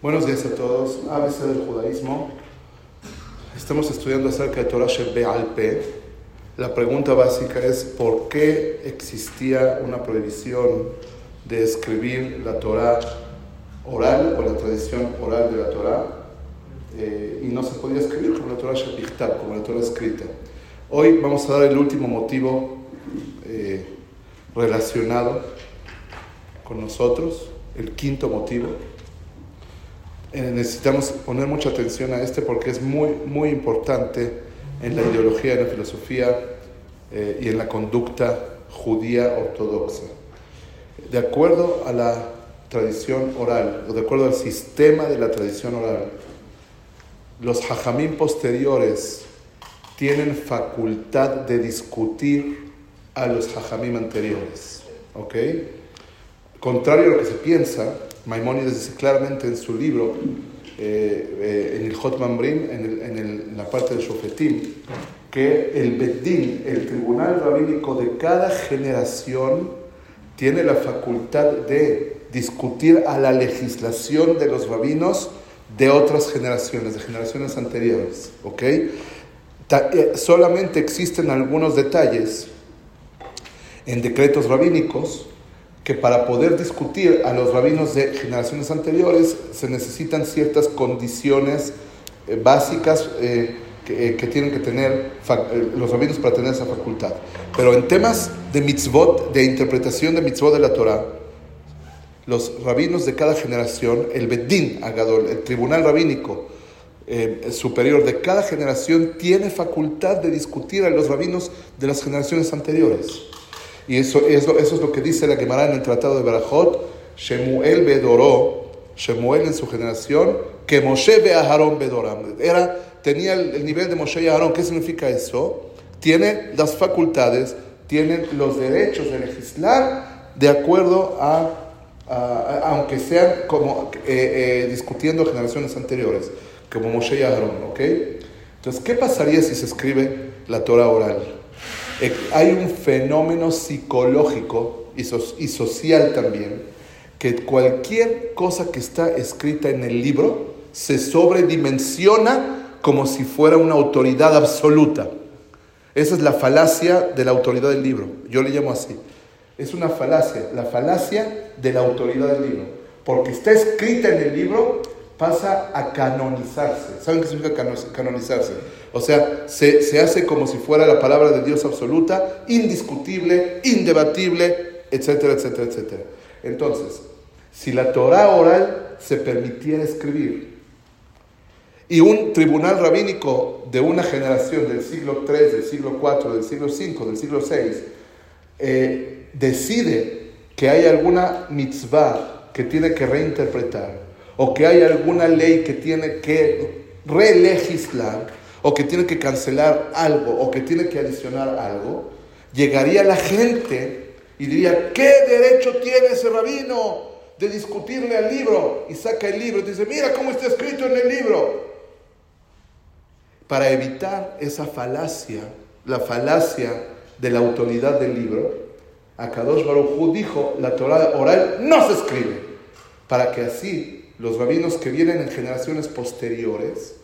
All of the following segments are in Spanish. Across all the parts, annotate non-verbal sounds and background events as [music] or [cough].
Buenos días a todos. ABC del judaísmo. Estamos estudiando acerca de Torah Be'al-Pe. La pregunta básica es por qué existía una prohibición de escribir la Torah oral o la tradición oral de la Torah eh, y no se podía escribir como la Torah Shepichtab, como la Torah escrita. Hoy vamos a dar el último motivo eh, relacionado con nosotros, el quinto motivo eh, necesitamos poner mucha atención a este porque es muy, muy importante en la ideología, en la filosofía eh, y en la conducta judía ortodoxa. De acuerdo a la tradición oral, o de acuerdo al sistema de la tradición oral, los hajamim posteriores tienen facultad de discutir a los hajamim anteriores. ¿Ok? Contrario a lo que se piensa, Maimónides dice claramente en su libro, eh, eh, en el Hot Mamrim, en, la parte del Shofetim, que el Beddin, el tribunal rabínico de cada generación, tiene la facultad de discutir a la legislación de los rabinos de otras generaciones, de generaciones anteriores. Eh, solamente existen algunos detalles en decretos rabínicos que para poder discutir a los rabinos de generaciones anteriores se necesitan ciertas condiciones eh, básicas eh, eh, que, tienen que tener los rabinos para tener esa facultad. Pero en temas de mitzvot, de interpretación de mitzvot de la Torah, los rabinos de cada generación, el Bedín Agadol, el tribunal rabínico superior de cada generación, tiene facultad de discutir a los rabinos de las generaciones anteriores. Y eso, eso, eso es lo que dice la Gemara en el Tratado de Barajot, Shemuel Bedoró, Shemuel en su generación, que Moshe ve a Aarón Bedoram. Era, tenía el, nivel de Moshe y Aarón. ¿Qué significa eso? Tiene las facultades, tienen los derechos de legislar de acuerdo a, aunque sean como eh, eh, discutiendo generaciones anteriores, como Moshe y Aarón, ¿ok? Entonces, ¿qué pasaría si se escribe la Torah oral? Eh, hay un fenómeno psicológico y, social también, que cualquier cosa que está escrita en el libro se sobredimensiona como si fuera una autoridad absoluta. Esa es la falacia de la autoridad del libro. Yo le llamo así. Es una falacia, la falacia de la autoridad del libro. Porque está escrita en el libro, pasa a canonizarse. ¿Saben qué significa canonizarse? O sea, se, se, hace como si fuera la palabra de Dios absoluta, indiscutible, indebatible, etcétera, etcétera, etcétera. Entonces, si la Torah oral se permitiera escribir y un tribunal rabínico de una generación del siglo III, del siglo IV, del siglo V, del siglo VI, eh, decide que hay alguna mitzvah que tiene que reinterpretar, o que hay alguna ley que tiene que relegislar, o que tiene que cancelar algo, o que tiene que adicionar algo, llegaría la gente y diría, ¿qué derecho tiene ese rabino de discutirle al libro? Y saca el libro y dice, mira cómo está escrito en el libro. Para evitar esa falacia, la falacia de la autoridad del libro, Akadosh Baruj dijo, la Torah oral no se escribe, para que así los rabinos que vienen en generaciones posteriores,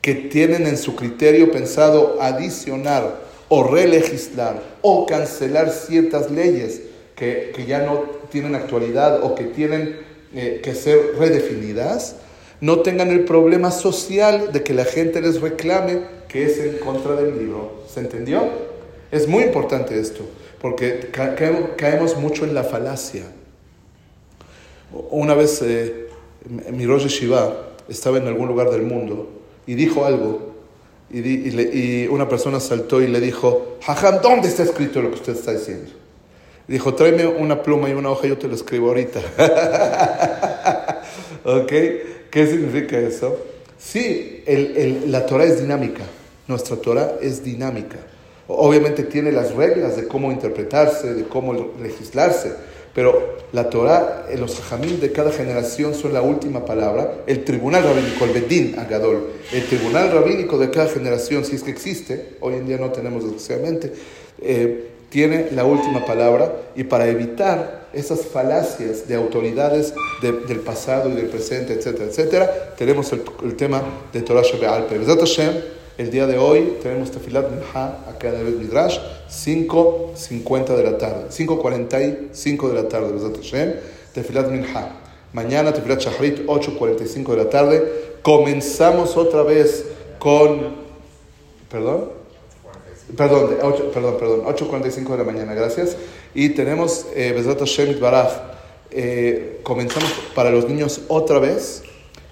que tienen en su criterio pensado adicionar o relegislar o cancelar ciertas leyes que, ya no tienen actualidad o que tienen eh, que ser redefinidas, no tengan el problema social de que la gente les reclame que es en contra del libro. ¿Se entendió? Es muy importante esto, porque caemos mucho en la falacia. Una vez eh, mi Shiva estaba en algún lugar del mundo y dijo algo y, una persona saltó y le dijo, Jajam, ¿dónde está escrito lo que usted está diciendo? dijo, tráeme una pluma y una hoja, yo te lo escribo ahorita. [laughs] ¿Ok? ¿Qué significa eso? Sí, la Torah es dinámica. Nuestra Torah es dinámica. Obviamente tiene las reglas de cómo interpretarse, de cómo legislarse pero la Torah, eh, los hajamim de cada generación son la última palabra. El tribunal rabínico, el Bedín Agadol, el tribunal rabínico de cada generación, si es que existe, hoy en día no tenemos desgraciadamente, eh, tiene la última palabra y para evitar esas falacias de autoridades del pasado y del presente, etcétera, etcétera, tenemos el, tema de Torah Shebe'al Hashem, el día de hoy tenemos Tefilat Minha acá en el Midrash, 5.50 de la tarde, 5.45 de la tarde, Hashem, Tefilat Minha. Mañana Tefilat Shahrit, 8.45 de la tarde. Comenzamos otra vez con... ¿Perdón? Perdón, 8, perdón, perdón, 8.45 de la mañana, gracias. Y tenemos eh, Bezrat Hashem Baraj. Eh, comenzamos para los niños otra vez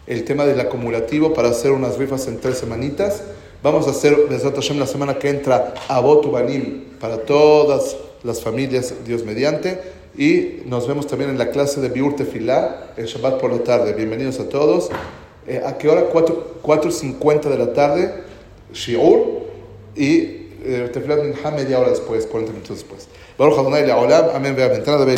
el tema del acumulativo para hacer unas rifas en tres semanitas. Vamos a hacer Bezrat Hashem la semana que entra Abot Banim para todas las familias, Dios mediante. Y nos vemos también en la clase de Biur Tefilá, el Shabbat por la tarde. Bienvenidos a todos. Eh, ¿A qué hora? 4.50 de la tarde, Shiur. Y eh, Tefilat Minha media hora después, 40 minutos después. Baruch Adonai Le'olam, amén, ve'amén. Tana de.